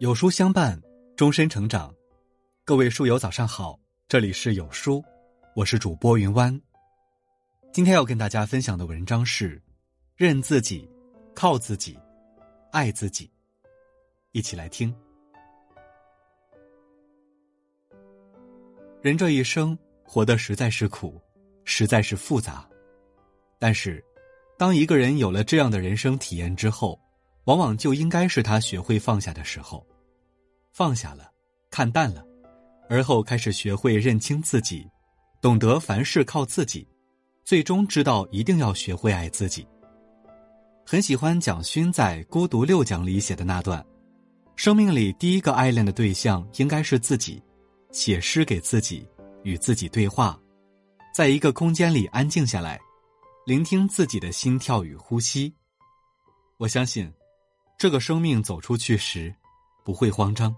有书相伴，终身成长。各位书友早上好，这里是有书，我是主播云湾。今天要跟大家分享的文章是：认自己，靠自己，爱自己。一起来听。人这一生活得实在是苦，实在是复杂。但是，当一个人有了这样的人生体验之后，往往就应该是他学会放下的时候。放下了，看淡了，而后开始学会认清自己，懂得凡事靠自己，最终知道一定要学会爱自己。很喜欢蒋勋在《孤独六讲》里写的那段：生命里第一个爱恋的对象应该是自己，写诗给自己，与自己对话，在一个空间里安静下来，聆听自己的心跳与呼吸。我相信，这个生命走出去时。不会慌张。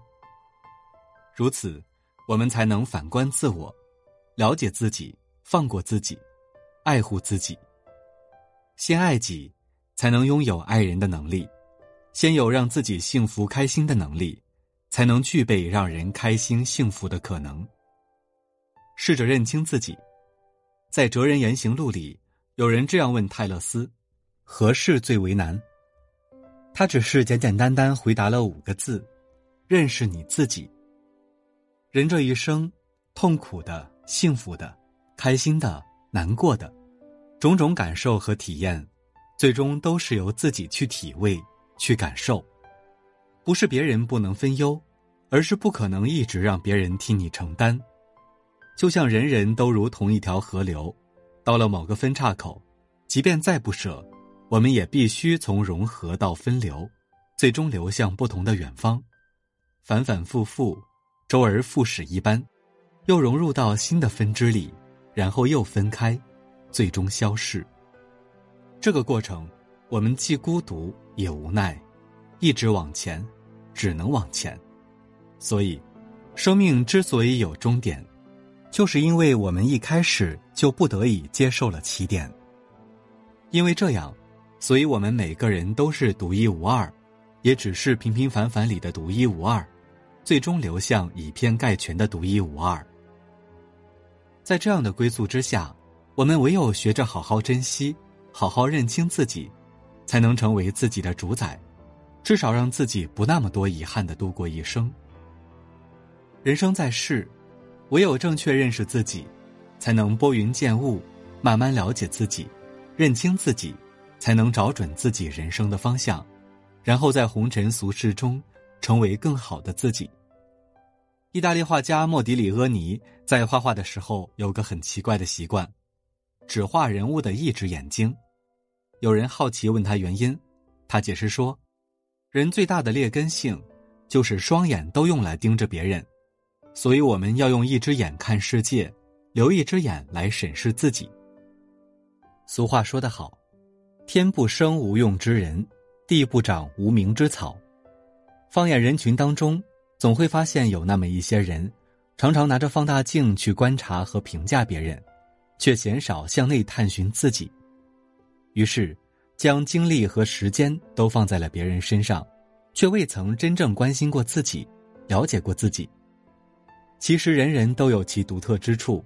如此，我们才能反观自我，了解自己，放过自己，爱护自己。先爱己，才能拥有爱人的能力；先有让自己幸福开心的能力，才能具备让人开心幸福的可能。试着认清自己。在《哲人言行录》里，有人这样问泰勒斯：“何事最为难？”他只是简简单单回答了五个字。认识你自己。人这一生，痛苦的、幸福的、开心的、难过的，种种感受和体验，最终都是由自己去体味、去感受。不是别人不能分忧，而是不可能一直让别人替你承担。就像人人都如同一条河流，到了某个分岔口，即便再不舍，我们也必须从融合到分流，最终流向不同的远方。反反复复，周而复始一般，又融入到新的分支里，然后又分开，最终消逝。这个过程，我们既孤独也无奈，一直往前，只能往前。所以，生命之所以有终点，就是因为我们一开始就不得已接受了起点。因为这样，所以我们每个人都是独一无二，也只是平平凡凡里的独一无二。最终流向以偏概全的独一无二。在这样的归宿之下，我们唯有学着好好珍惜，好好认清自己，才能成为自己的主宰，至少让自己不那么多遗憾的度过一生。人生在世，唯有正确认识自己，才能拨云见雾，慢慢了解自己，认清自己，才能找准自己人生的方向，然后在红尘俗世中。成为更好的自己。意大利画家莫迪里阿尼在画画的时候有个很奇怪的习惯，只画人物的一只眼睛。有人好奇问他原因，他解释说：“人最大的劣根性就是双眼都用来盯着别人，所以我们要用一只眼看世界，留一只眼来审视自己。”俗话说得好：“天不生无用之人，地不长无名之草。”放眼人群当中，总会发现有那么一些人，常常拿着放大镜去观察和评价别人，却鲜少向内探寻自己。于是，将精力和时间都放在了别人身上，却未曾真正关心过自己，了解过自己。其实，人人都有其独特之处。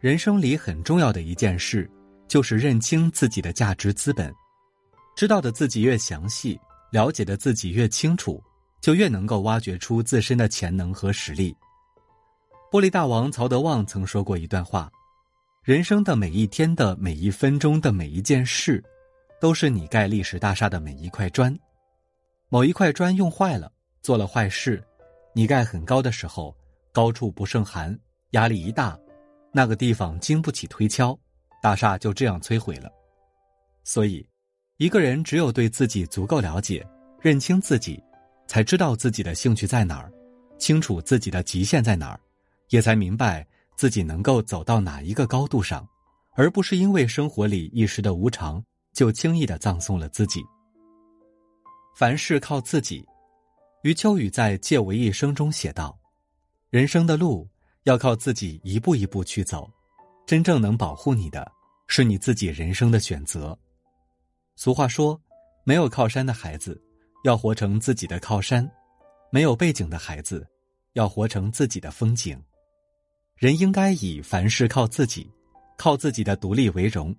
人生里很重要的一件事，就是认清自己的价值资本。知道的自己越详细，了解的自己越清楚。就越能够挖掘出自身的潜能和实力。玻璃大王曹德旺曾说过一段话：“人生的每一天的每一分钟的每一件事，都是你盖历史大厦的每一块砖。某一块砖用坏了，做了坏事，你盖很高的时候，高处不胜寒，压力一大，那个地方经不起推敲，大厦就这样摧毁了。所以，一个人只有对自己足够了解，认清自己。”才知道自己的兴趣在哪儿，清楚自己的极限在哪儿，也才明白自己能够走到哪一个高度上，而不是因为生活里一时的无常就轻易的葬送了自己。凡事靠自己，余秋雨在《借我一生》中写道：“人生的路要靠自己一步一步去走，真正能保护你的，是你自己人生的选择。”俗话说：“没有靠山的孩子。”要活成自己的靠山，没有背景的孩子，要活成自己的风景。人应该以凡事靠自己，靠自己的独立为荣，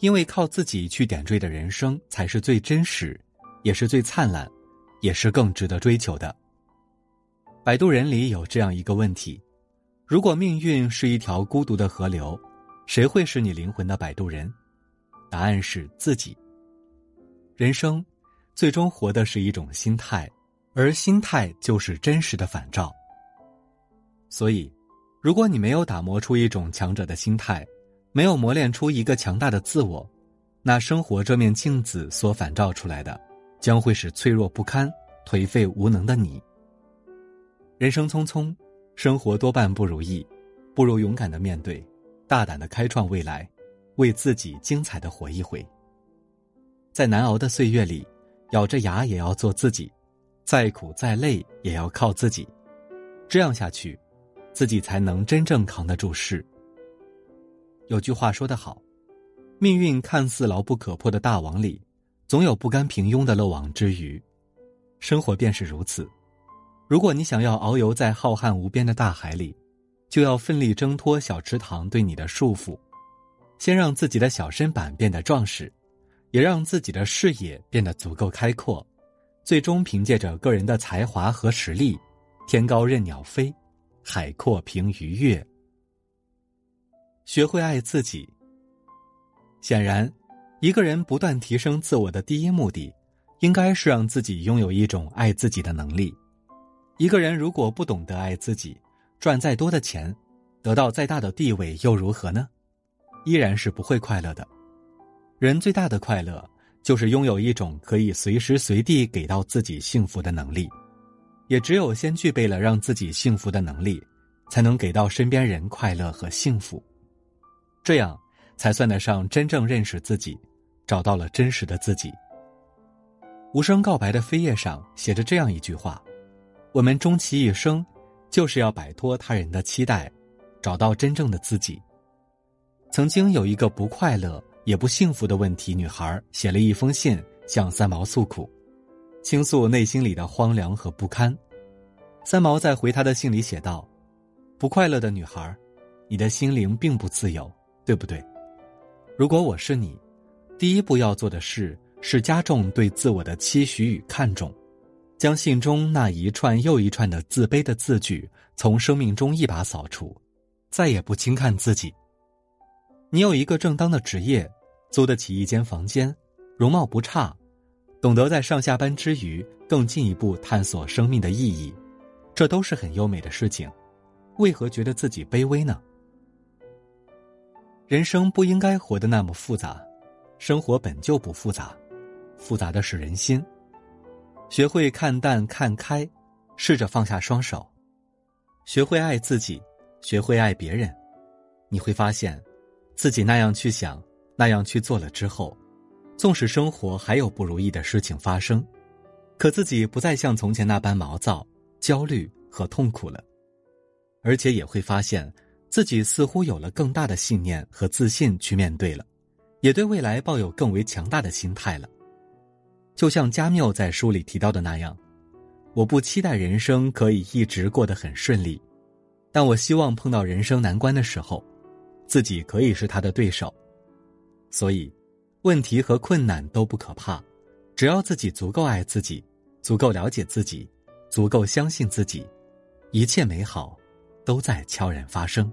因为靠自己去点缀的人生才是最真实，也是最灿烂，也是更值得追求的。摆渡人里有这样一个问题：如果命运是一条孤独的河流，谁会是你灵魂的摆渡人？答案是自己。人生，最终活的是一种心态，而心态就是真实的反照。所以，如果你没有打磨出一种强者的心态，没有磨练出一个强大的自我，那生活这面镜子所反照出来的，将会是脆弱不堪、颓废无能的你。人生匆匆，生活多半不如意，不如勇敢的面对，大胆的开创未来，为自己精彩的活一回。在难熬的岁月里，咬着牙也要做自己，再苦再累也要靠自己。这样下去，自己才能真正扛得住事。有句话说得好：“命运看似牢不可破的大网里，总有不甘平庸的漏网之鱼。”生活便是如此。如果你想要遨游在浩瀚无边的大海里，就要奋力挣脱小池塘对你的束缚，先让自己的小身板变得壮实。也让自己的视野变得足够开阔，最终凭借着个人的才华和实力，天高任鸟飞，海阔凭鱼跃。学会爱自己。显然，一个人不断提升自我的第一目的，应该是让自己拥有一种爱自己的能力。一个人如果不懂得爱自己，赚再多的钱，得到再大的地位又如何呢？依然是不会快乐的。人最大的快乐，就是拥有一种可以随时随地给到自己幸福的能力。也只有先具备了让自己幸福的能力，才能给到身边人快乐和幸福。这样，才算得上真正认识自己，找到了真实的自己。无声告白的扉页上写着这样一句话：“我们终其一生，就是要摆脱他人的期待，找到真正的自己。”曾经有一个不快乐。也不幸福的问题，女孩写了一封信向三毛诉苦，倾诉内心里的荒凉和不堪。三毛在回她的信里写道：“不快乐的女孩，你的心灵并不自由，对不对？如果我是你，第一步要做的事是加重对自我的期许与看重，将信中那一串又一串的自卑的字句从生命中一把扫除，再也不轻看自己。”你有一个正当的职业，租得起一间房间，容貌不差，懂得在上下班之余更进一步探索生命的意义，这都是很优美的事情，为何觉得自己卑微呢？人生不应该活得那么复杂，生活本就不复杂，复杂的是人心。学会看淡看开，试着放下双手，学会爱自己，学会爱别人，你会发现。自己那样去想，那样去做了之后，纵使生活还有不如意的事情发生，可自己不再像从前那般毛躁、焦虑和痛苦了，而且也会发现自己似乎有了更大的信念和自信去面对了，也对未来抱有更为强大的心态了。就像加缪在书里提到的那样，我不期待人生可以一直过得很顺利，但我希望碰到人生难关的时候。自己可以是他的对手，所以，问题和困难都不可怕，只要自己足够爱自己，足够了解自己，足够相信自己，一切美好，都在悄然发生。